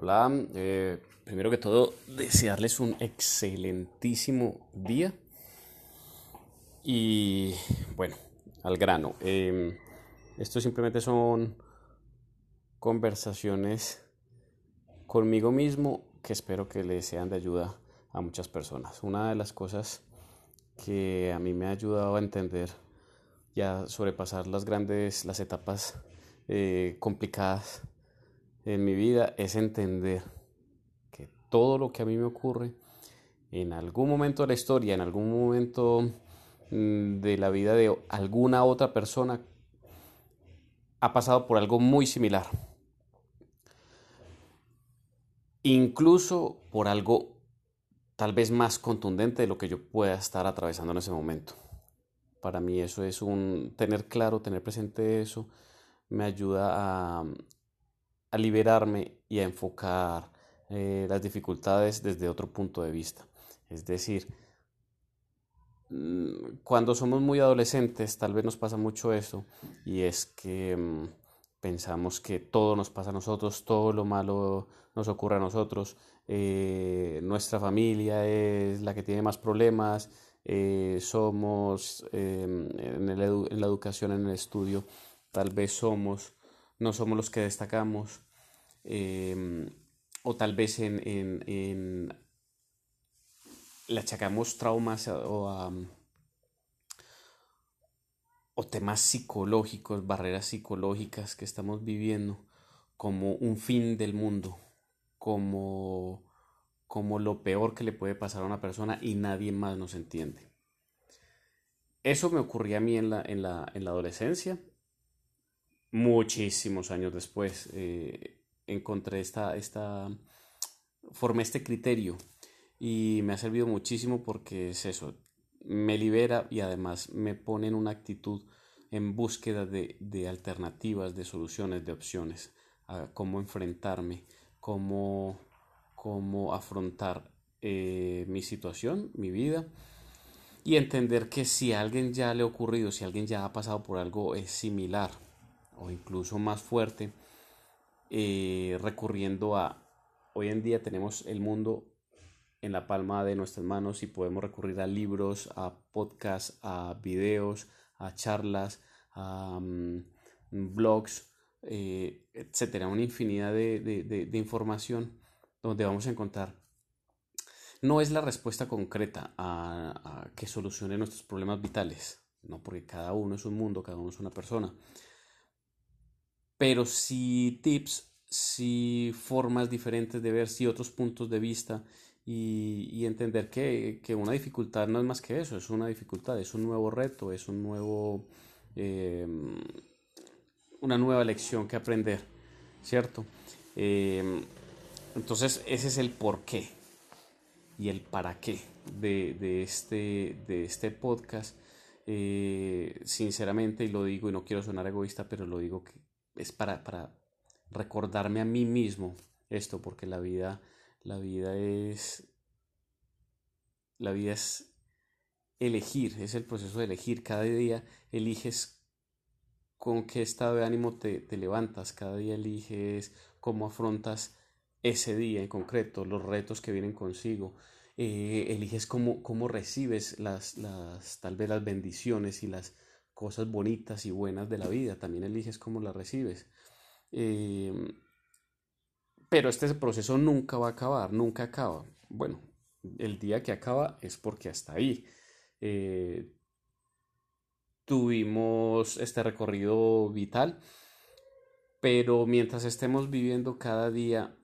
Hola, eh, primero que todo, desearles un excelentísimo día. Y bueno, al grano. Eh, esto simplemente son conversaciones conmigo mismo que espero que les sean de ayuda a muchas personas. Una de las cosas que a mí me ha ayudado a entender y a sobrepasar las grandes, las etapas eh, complicadas en mi vida es entender que todo lo que a mí me ocurre en algún momento de la historia, en algún momento mm, de la vida de alguna otra persona, ha pasado por algo muy similar. Incluso por algo tal vez más contundente de lo que yo pueda estar atravesando en ese momento. Para mí eso es un tener claro, tener presente eso, me ayuda a, a liberarme y a enfocar eh, las dificultades desde otro punto de vista. Es decir, mm, cuando somos muy adolescentes tal vez nos pasa mucho eso y es que mm, pensamos que todo nos pasa a nosotros, todo lo malo nos ocurre a nosotros, eh, nuestra familia es la que tiene más problemas, eh, somos em, en, en la educación, en el estudio, tal vez somos no somos los que destacamos, em, o tal vez en, en, le achacamos traumas o, o temas psicológicos, barreras psicológicas que estamos viviendo como un fin del mundo, como, como lo peor que le puede pasar a una persona y nadie más nos entiende. Eso me ocurría a mí en la, en la, en la adolescencia muchísimos años después eh, encontré esta, esta, formé este criterio. Y me ha servido muchísimo porque es eso, me libera y además me pone en una actitud en búsqueda de, de alternativas, de soluciones, de opciones, a cómo enfrentarme, cómo, cómo afrontar eh, mi situación, mi vida. Y entender que si a alguien ya le ha ocurrido, si alguien ya ha pasado por algo es similar, o incluso más fuerte, eh, recurriendo a, hoy en día tenemos el mundo en la palma de nuestras manos y podemos recurrir a libros, a podcasts, a videos, a charlas, a mm, blogs, eh, etcétera, una infinidad de, información donde vamos a encontrar. No es la respuesta concreta a, a que solucione nuestros problemas vitales, no porque cada uno es un mundo, cada uno es una persona, pero sí tips, sí formas diferentes de ver, sí otros puntos de vista y, entender que, una dificultad no es más que eso, es una dificultad, es un nuevo reto, es un nuevo, em, una nueva lección que aprender, ¿cierto? Em, entonces ese es el por qué y el para qué de, este, de este podcast. Eh, sinceramente, y lo digo y no quiero sonar egoísta, pero lo digo que es para, para recordarme a mí mismo esto, porque la vida, la vida es, la vida es elegir, es el proceso de elegir. Cada día eliges con qué estado de ánimo te, levantas, cada día eliges cómo afrontas ese día en concreto, los retos que vienen consigo. Eh, eliges cómo, cómo recibes las, las, tal vez las bendiciones y las cosas bonitas y buenas de la vida, también eliges cómo las recibes. Em, pero este proceso nunca va a acabar, nunca acaba. Bueno, el día que acaba es porque hasta ahí. Eh, tuvimos este recorrido vital, pero mientras estemos viviendo cada día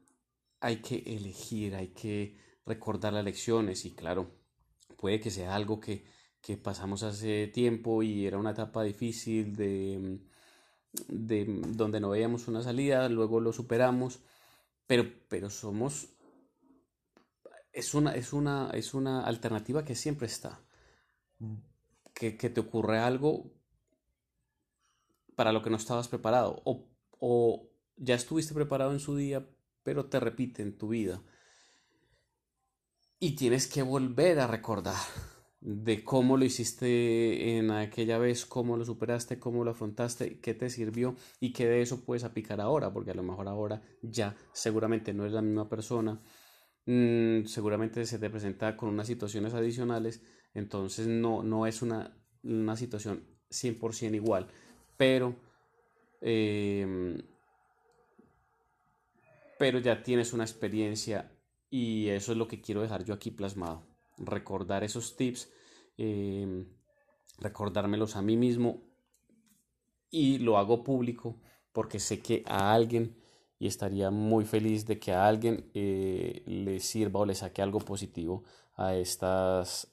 hay que elegir, hay que recordar las lecciones y claro, puede que sea algo que que pasamos hace tiempo y era una etapa difícil de, de donde no veíamos una salida, luego lo superamos, pero, pero somos, es una, es, una, es una alternativa que siempre está, que, que te ocurre algo para lo que no estabas preparado o, o ya estuviste preparado en su día, pero te repite en tu vida. Y tienes que volver a recordar de cómo lo hiciste en aquella vez, cómo lo superaste, cómo lo afrontaste, qué te sirvió y qué de eso puedes aplicar ahora, porque a lo mejor ahora ya seguramente no eres la misma persona, mm, seguramente se te presenta con unas situaciones adicionales, entonces no, no es una, una situación 100% igual, pero, em, pero ya tienes una experiencia y eso es lo que quiero dejar yo aquí plasmado recordar esos tips, em, recordármelos a mí mismo y lo hago público porque sé que a alguien y estaría muy feliz de que a alguien eh, le sirva o le saque algo positivo a estas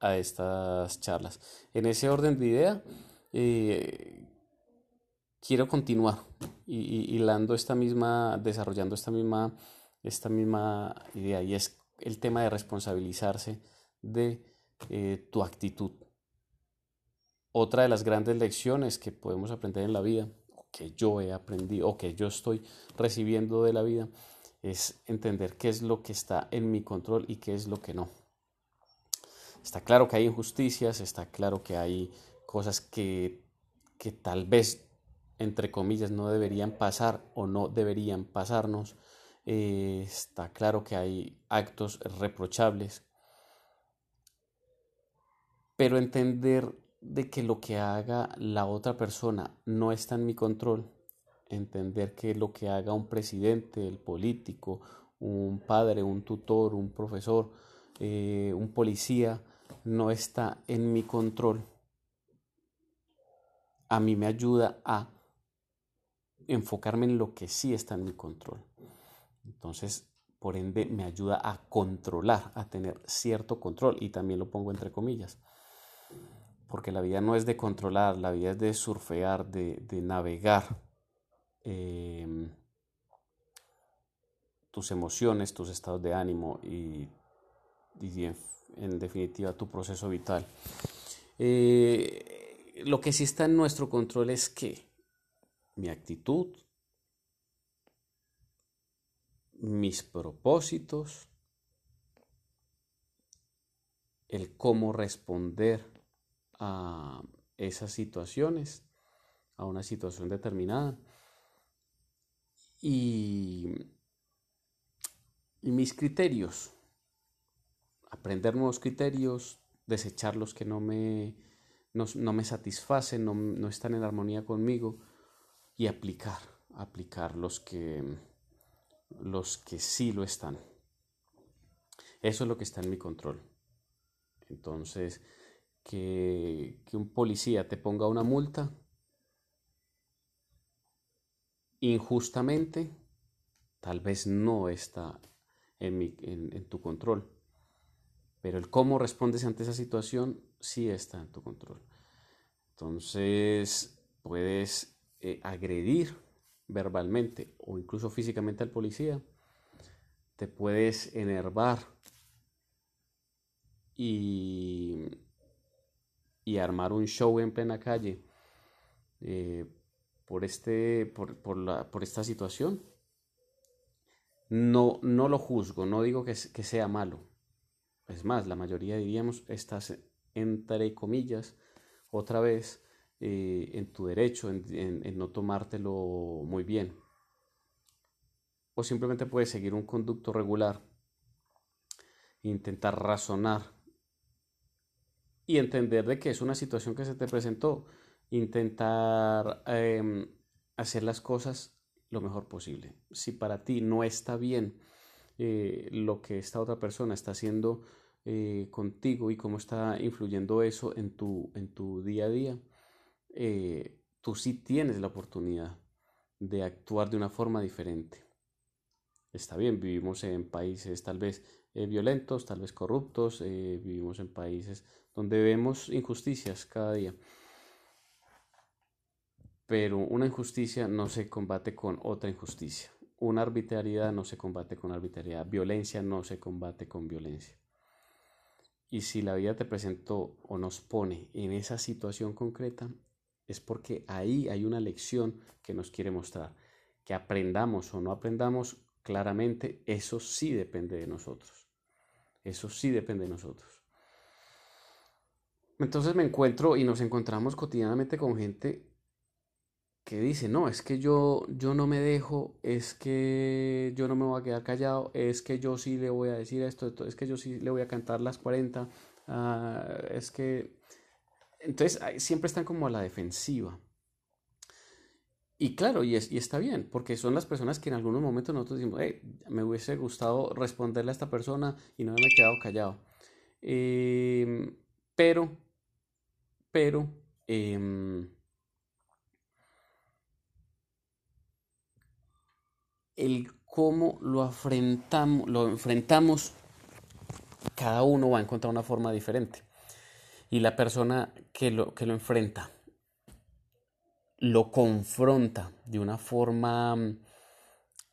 a estas charlas. En ese orden de idea, eh, quiero continuar y, hilando esta misma, desarrollando esta misma, esta misma idea y es el tema de responsabilizarse de eh, tu actitud. Otra de las grandes lecciones que podemos aprender en la vida, que yo he aprendido, o que yo estoy recibiendo de la vida, es entender qué es lo que está en mi control y qué es lo que no. Está claro que hay injusticias, está claro que hay cosas que, que tal vez, entre comillas, no deberían pasar o no deberían pasarnos, eh, está claro que hay actos reprochables, pero entender de que lo que haga la otra persona no está en mi control, entender que lo que haga un presidente, el político, un padre, un tutor, un profesor, eh, un policía, no está en mi control, a mí me ayuda a enfocarme en lo que sí está en mi control. Entonces, por ende, me ayuda a controlar, a tener cierto control. Y también lo pongo entre comillas. Porque la vida no es de controlar, la vida es de surfear, de, navegar em, tus emociones, tus estados de ánimo y, en, definitiva tu proceso vital. Eh, lo que sí está en nuestro control es que mi actitud, mis propósitos, el cómo responder a esas situaciones, a una situación determinada. Y, mis criterios, aprender nuevos criterios, desechar los que no me, no, me satisfacen, no, no están en armonía conmigo y aplicar, aplicar los que los que sí lo están. Eso es lo que está en mi control. Entonces, que, un policía te ponga una multa injustamente, tal vez no está en, en, tu control. Pero el cómo respondes ante esa situación sí está en tu control. Entonces, puedes eh, agredir verbalmente o incluso físicamente al policía, te puedes enervar y, y armar un show en plena calle eh, por, este, por, por, la, por esta situación. No, no lo juzgo, no digo que, que sea malo. Es más, la mayoría diríamos, estás entre comillas, otra vez, eh, en tu derecho, en, no tomártelo muy bien. O simplemente puedes seguir un conducto regular, intentar razonar y entender de que es una situación que se te presentó, intentar em, hacer las cosas lo mejor posible. Si para ti no está bien eh, lo que esta otra persona está haciendo eh, contigo y cómo está influyendo eso en tu, en tu día a día, eh, tú sí tienes la oportunidad de actuar de una forma diferente. Está bien, vivimos en países tal vez eh, violentos, tal vez corruptos, eh, vivimos en países donde vemos injusticias cada día. Pero una injusticia no se combate con otra injusticia. Una arbitrariedad no se combate con arbitrariedad. Violencia no se combate con violencia. Y si la vida te presentó o nos pone en esa situación concreta, es porque ahí hay una lección que nos quiere mostrar. Que aprendamos o no aprendamos, claramente eso sí depende de nosotros. Eso sí depende de nosotros. Entonces me encuentro y nos encontramos cotidianamente con gente que dice, no, es que yo, yo no me dejo, es que yo no me voy a quedar callado, es que yo sí le voy a decir esto, es que yo sí le voy a cantar las 40, ah, es que... Entonces siempre están como a la defensiva. Y claro, y, es, y está bien, porque son las personas que en algunos momentos nosotros decimos, hey, me hubiese gustado responderle a esta persona y no me he quedado callado. Em, pero, pero, em, el cómo lo lo enfrentamos, cada uno va a encontrar una forma diferente. Y la persona que lo, que lo enfrenta lo confronta de una forma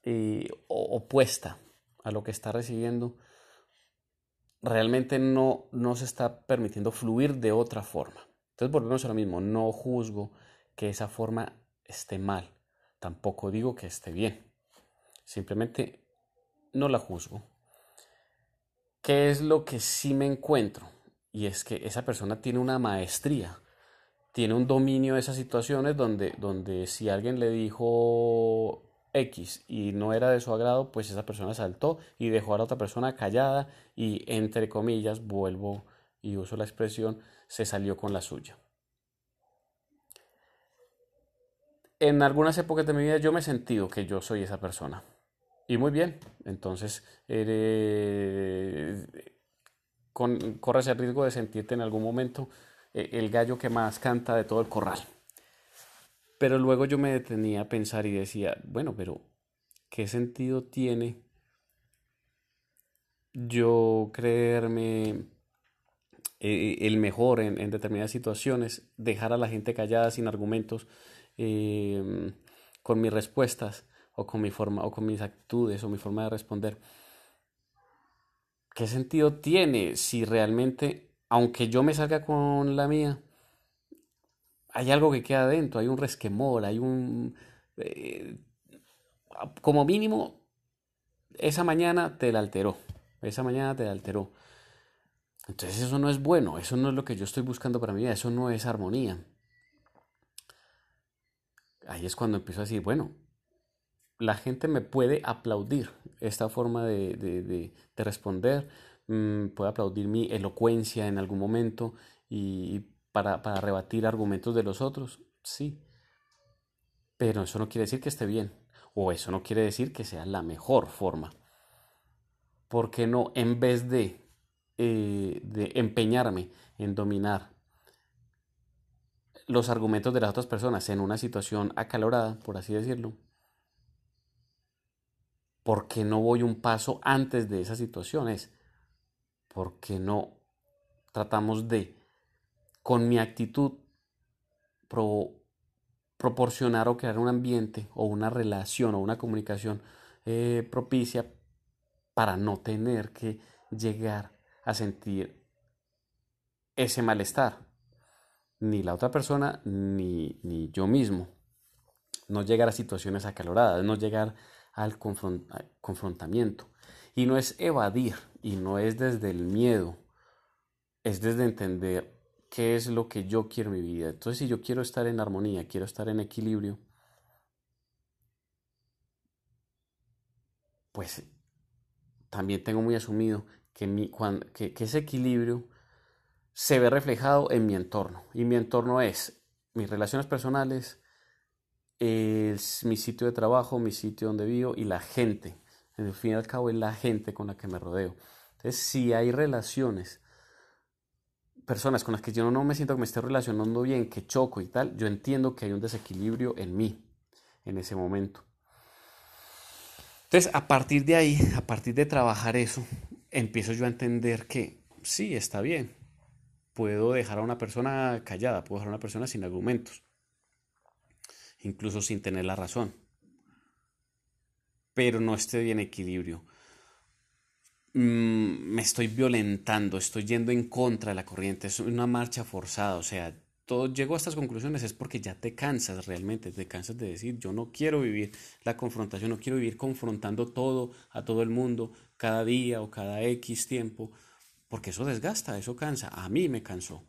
eh, opuesta a lo que está recibiendo, realmente no, no se está permitiendo fluir de otra forma. Entonces volvemos a lo mismo, no juzgo que esa forma esté mal, tampoco digo que esté bien, simplemente no la juzgo. ¿Qué es lo que sí me encuentro? Y es que esa persona tiene una maestría tiene un dominio de esas situaciones donde, donde si alguien le dijo X y no era de su agrado, pues esa persona saltó y dejó a la otra persona callada y entre comillas, vuelvo y uso la expresión, se salió con la suya. En algunas épocas de mi vida yo me he sentido que yo soy esa persona. Y muy bien, entonces corres el riesgo de sentirte en algún momento eh, el gallo que más canta de todo el corral. Pero luego yo me detenía a pensar y decía, bueno, pero ¿qué sentido tiene yo creerme eh, el mejor en, determinadas situaciones, dejar a la gente callada sin argumentos, con mis respuestas o con mi forma o con mis actitudes o mi forma de responder? ¿Qué sentido tiene si realmente aunque yo me salga con la mía, hay algo que queda adentro, hay un resquemor, hay un... Eh, como mínimo, esa mañana te la alteró, esa mañana te la alteró. Entonces eso no es bueno, eso no es lo que yo estoy buscando para mi vida, eso no es armonía. Ahí es cuando empiezo a decir, bueno, la gente me puede aplaudir esta forma de, de responder, Mm, puede aplaudir mi elocuencia en algún momento y para, para rebatir argumentos de los otros, sí. Pero eso no quiere decir que esté bien, o eso no quiere decir que sea la mejor forma. porque no, en vez de, eh, de empeñarme en dominar los argumentos de las otras personas en una situación acalorada, por así decirlo, ¿por qué no voy un paso antes de esa situación? Es porque no tratamos de, con mi actitud, proporcionar o crear un ambiente o una relación o una comunicación eh, propicia para no tener que llegar a sentir ese malestar? Ni la otra persona, ni, ni yo mismo. No llegar a situaciones acaloradas, no llegar al confrontamiento. Y no es evadir, y no es desde el miedo, es desde entender qué es lo que yo quiero en mi vida. Entonces, si yo quiero estar en armonía, quiero estar en equilibrio, pues también tengo muy asumido que, mi, que, ese equilibrio se ve reflejado en mi entorno. Y mi entorno es mis relaciones personales, es mi sitio de trabajo, mi sitio donde vivo y la gente. En fin y al cabo es la gente con la que me rodeo. Entonces, si hay relaciones, personas con las que yo no me siento que me esté relacionando bien, que choco y tal, yo entiendo que hay un desequilibrio en mí en ese momento. Entonces, a partir de ahí, a partir de trabajar eso, empiezo yo a entender que sí, está bien. Puedo dejar a una persona callada, puedo dejar a una persona sin argumentos, incluso sin tener la razón pero no estoy en equilibrio. Mm, me estoy violentando, estoy yendo en contra de la corriente, es una marcha forzada, o sea, todo llego a estas conclusiones es porque ya te cansas realmente, te cansas de decir, yo no quiero vivir la confrontación, no quiero vivir confrontando todo a todo el mundo cada día o cada X tiempo, porque eso desgasta, eso cansa, a mí me cansó.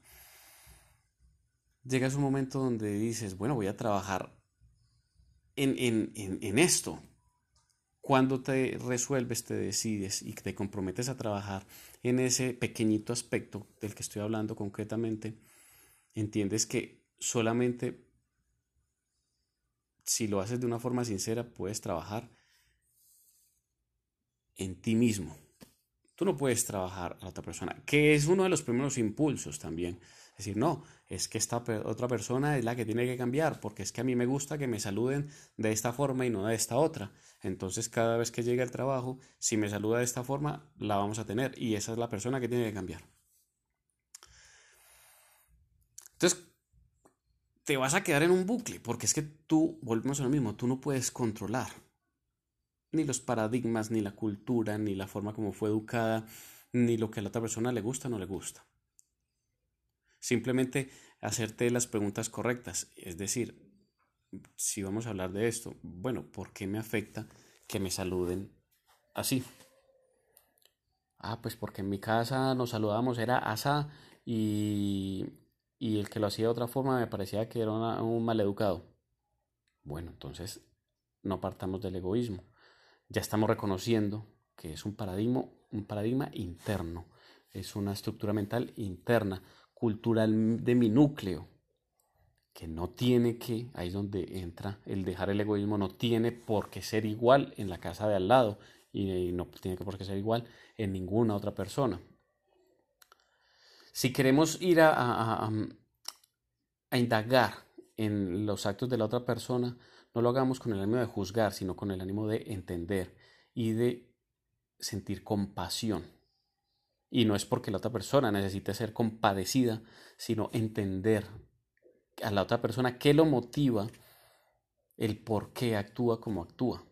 llegas a un momento donde dices, bueno, voy a trabajar en, en, en, en esto. Cuando te resuelves, te decides y te comprometes a trabajar en ese pequeñito aspecto del que estoy hablando concretamente, entiendes que solamente si lo haces de una forma sincera puedes trabajar en ti mismo. Tú no puedes trabajar a otra persona, que es uno de los primeros impulsos también. Es decir, no, es que esta otra persona es la que tiene que cambiar, porque es que a mí me gusta que me saluden de esta forma y no de esta otra. Entonces, cada vez que llegue al trabajo, si me saluda de esta forma, la vamos a tener y esa es la persona que tiene que cambiar. Entonces, te vas a quedar en un bucle, porque es que tú, volvemos a lo mismo, tú no puedes controlar ni los paradigmas, ni la cultura, ni la forma como fue educada, ni lo que a la otra persona le gusta o no le gusta. Simplemente hacerte las preguntas correctas. Es decir, si vamos a hablar de esto, bueno, ¿por qué me afecta que me saluden así? Ah, pues porque en mi casa nos saludábamos, era asa y, y el que lo hacía de otra forma me parecía que era un maleducado. Bueno, entonces no partamos del egoísmo. Ya estamos reconociendo que es un paradigma, un paradigma interno, es una estructura mental interna cultural de mi núcleo, que no tiene que, ahí es donde entra el dejar el egoísmo, no tiene por qué ser igual en la casa de al lado y no tiene por qué ser igual en ninguna otra persona. Si queremos ir a, a, a indagar en los actos de la otra persona, no lo hagamos con el ánimo de juzgar, sino con el ánimo de entender y de sentir compasión. Y no es porque la otra persona necesite ser compadecida, sino entender a la otra persona qué lo motiva, el por qué actúa como actúa.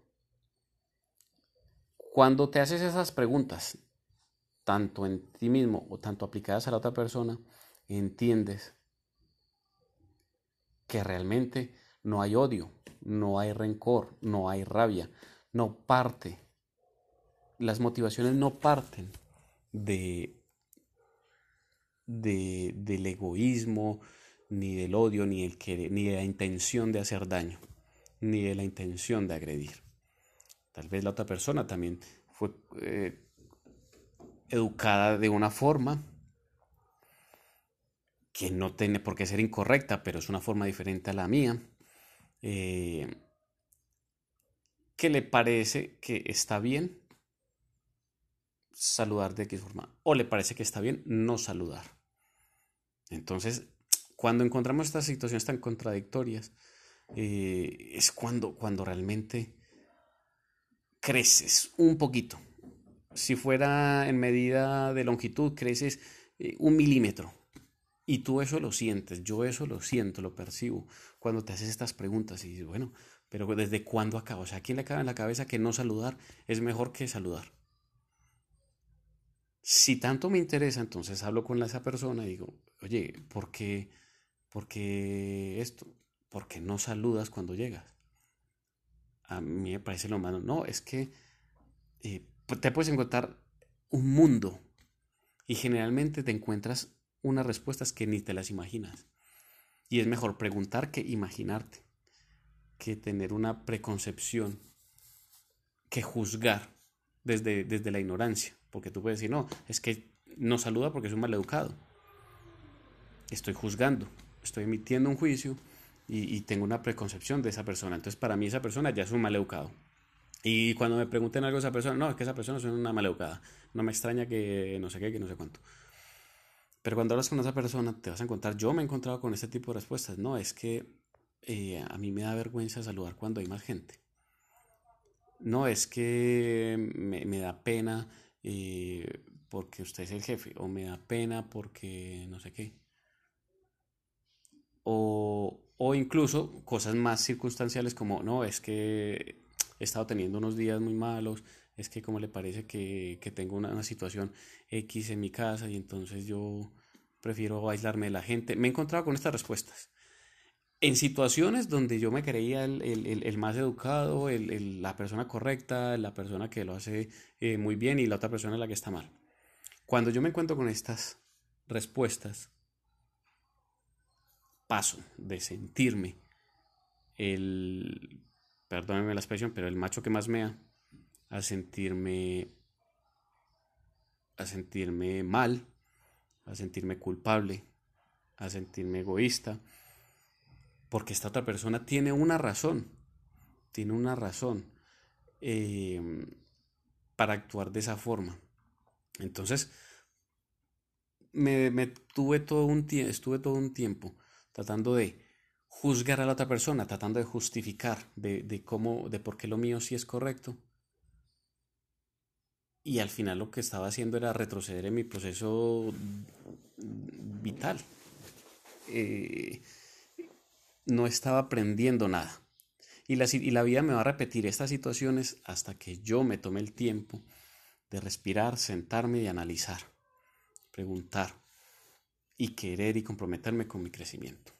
Cuando te haces esas preguntas, tanto en ti mismo o tanto aplicadas a la otra persona, entiendes que realmente no hay odio, no hay rencor, no hay rabia, no parte. Las motivaciones no parten de, del egoísmo, ni del odio, ni, el ni de la intención de hacer daño, ni de la intención de agredir. Tal vez la otra persona también fue eh, educada de una forma que no tiene por qué ser incorrecta, pero es una forma diferente a la mía, eh, que le parece que está bien saludar de X forma o le parece que está bien no saludar. Entonces, cuando encontramos estas situaciones tan contradictorias, eh, es cuando, cuando realmente creces un poquito. Si fuera en medida de longitud, creces eh, un milímetro. Y tú eso lo sientes, yo eso lo siento, lo percibo cuando te haces estas preguntas y dices, bueno, pero ¿desde cuándo acaba? O sea, ¿a quién le cabe en la cabeza que no saludar es mejor que saludar? Si tanto me interesa, entonces hablo con esa persona y digo, oye, ¿por qué, esto? ¿Por qué no saludas cuando llegas? A mí me parece lo malo. No, es que eh, te puedes encontrar un mundo y generalmente te encuentras unas respuestas que ni te las imaginas. Y es mejor preguntar que imaginarte, que tener una preconcepción, que juzgar desde, desde la ignorancia. Porque tú puedes decir, no, es que no saluda porque es un maleducado. Estoy juzgando, estoy emitiendo un juicio y, tengo una preconcepción de esa persona. Entonces, para mí, esa persona ya es un maleducado. Y cuando me pregunten algo a esa persona, no, es que esa persona es una maleducada. No me extraña que no sé qué, que no sé cuánto. Pero cuando hablas con esa persona, te vas a encontrar. Yo me he encontrado con este tipo de respuestas. No, es que eh, a mí me da vergüenza saludar cuando hay más gente. No, es que me, me da pena eh, porque usted es el jefe, o me da pena porque no sé qué. O, o incluso cosas más circunstanciales como, no, es que he estado teniendo unos días muy malos, es que como le parece que, que tengo una, una, situación X en mi casa y entonces yo prefiero aislarme de la gente. Me he encontrado con estas respuestas en situaciones donde yo me creía el, más educado, la persona correcta, la persona que lo hace eh, muy bien y la otra persona la que está mal. Cuando yo me encuentro con estas respuestas, paso de sentirme el, perdónenme la expresión, pero el macho que más mea, a sentirme, a sentirme mal, a sentirme culpable, a sentirme egoísta, porque esta otra persona tiene una razón, tiene una razón em, para actuar de esa forma. Entonces, me, tuve todo un estuve todo un tiempo tratando de juzgar a la otra persona, tratando de justificar de, de cómo, de por qué lo mío sí es correcto. Y al final lo que estaba haciendo era retroceder en mi proceso vital. Eh, no estaba aprendiendo nada. Y la, y la vida me va a repetir estas situaciones hasta que yo me tome el tiempo de respirar, sentarme y analizar, preguntar y querer y comprometerme con mi crecimiento.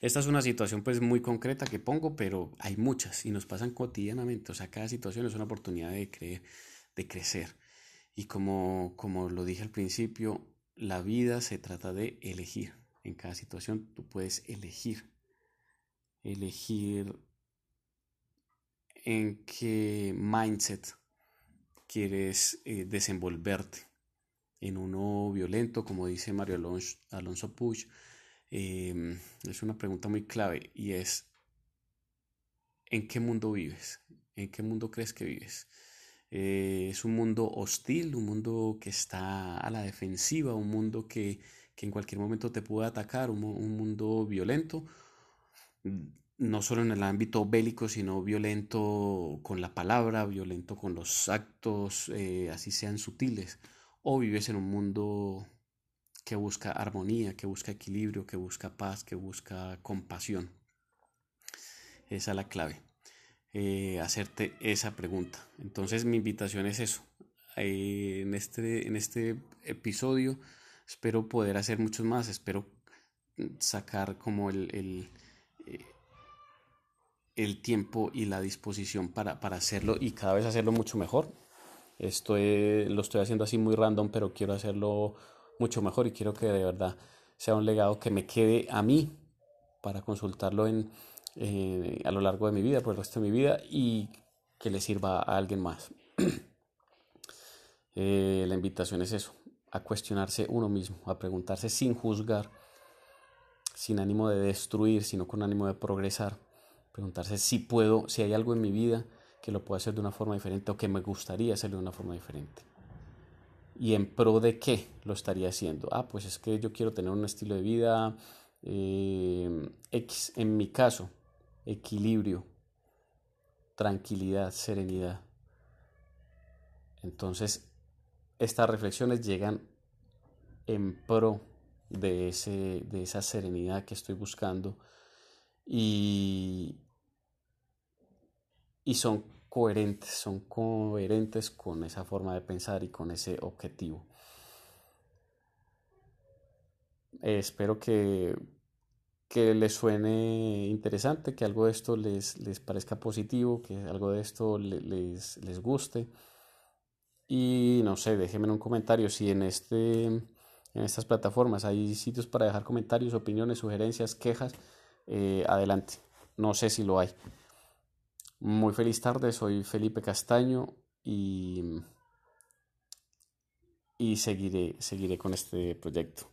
Esta es una situación pues muy concreta que pongo, pero hay muchas y nos pasan cotidianamente. O sea, cada situación es una oportunidad de, creer, de crecer. Y como, como lo dije al principio, la vida se trata de elegir. En cada situación tú puedes elegir. Elegir en qué mindset quieres eh, desenvolverte. En uno violento, como dice Mario Alonso, Alonso Puig, em, es una pregunta muy clave y es, ¿en qué mundo vives? ¿En qué mundo crees que vives? Eh, es un mundo hostil, un mundo que está a la defensiva, un mundo que, en cualquier momento te puede atacar, un, mundo violento, no solo en el ámbito bélico, sino violento con la palabra, violento con los actos, eh, así sean sutiles, o vives en un mundo que busca armonía, que busca equilibrio, que busca paz, que busca compasión. Esa es la clave. Eh, hacerte esa pregunta. Entonces mi invitación es eso. Eh, en, este, en este episodio espero poder hacer muchos más, espero sacar como el, el, eh, el tiempo y la disposición para, para, hacerlo y cada vez hacerlo mucho mejor. Esto lo estoy haciendo así muy random, pero quiero hacerlo mucho mejor y quiero que de verdad sea un legado que me quede a mí para consultarlo en, eh, a lo largo de mi vida, por el resto de mi vida y que le sirva a alguien más. Eh, la invitación es eso, a cuestionarse uno mismo, a preguntarse sin juzgar, sin ánimo de destruir, sino con ánimo de progresar. Preguntarse si puedo, si hay algo en mi vida que lo pueda hacer de una forma diferente o que me gustaría hacerlo de una forma diferente. ¿Y en pro de qué lo estaría haciendo? Ah, pues es que yo quiero tener un estilo de vida eh, X. En mi caso, equilibrio, tranquilidad, serenidad. Entonces, estas reflexiones llegan en pro de, ese, de esa serenidad que estoy buscando y, y son coherentes, son coherentes con esa forma de pensar y con ese objetivo. espero que que les suene interesante, que algo de esto les, les parezca positivo, que algo de esto les, les guste. Y no sé, déjenme en un comentario si en, este, en estas plataformas hay sitios para dejar comentarios, opiniones, sugerencias, quejas. Eh, adelante, no sé si lo hay. Muy feliz tarde, soy Felipe Castaño y, y seguiré, seguiré con este proyecto.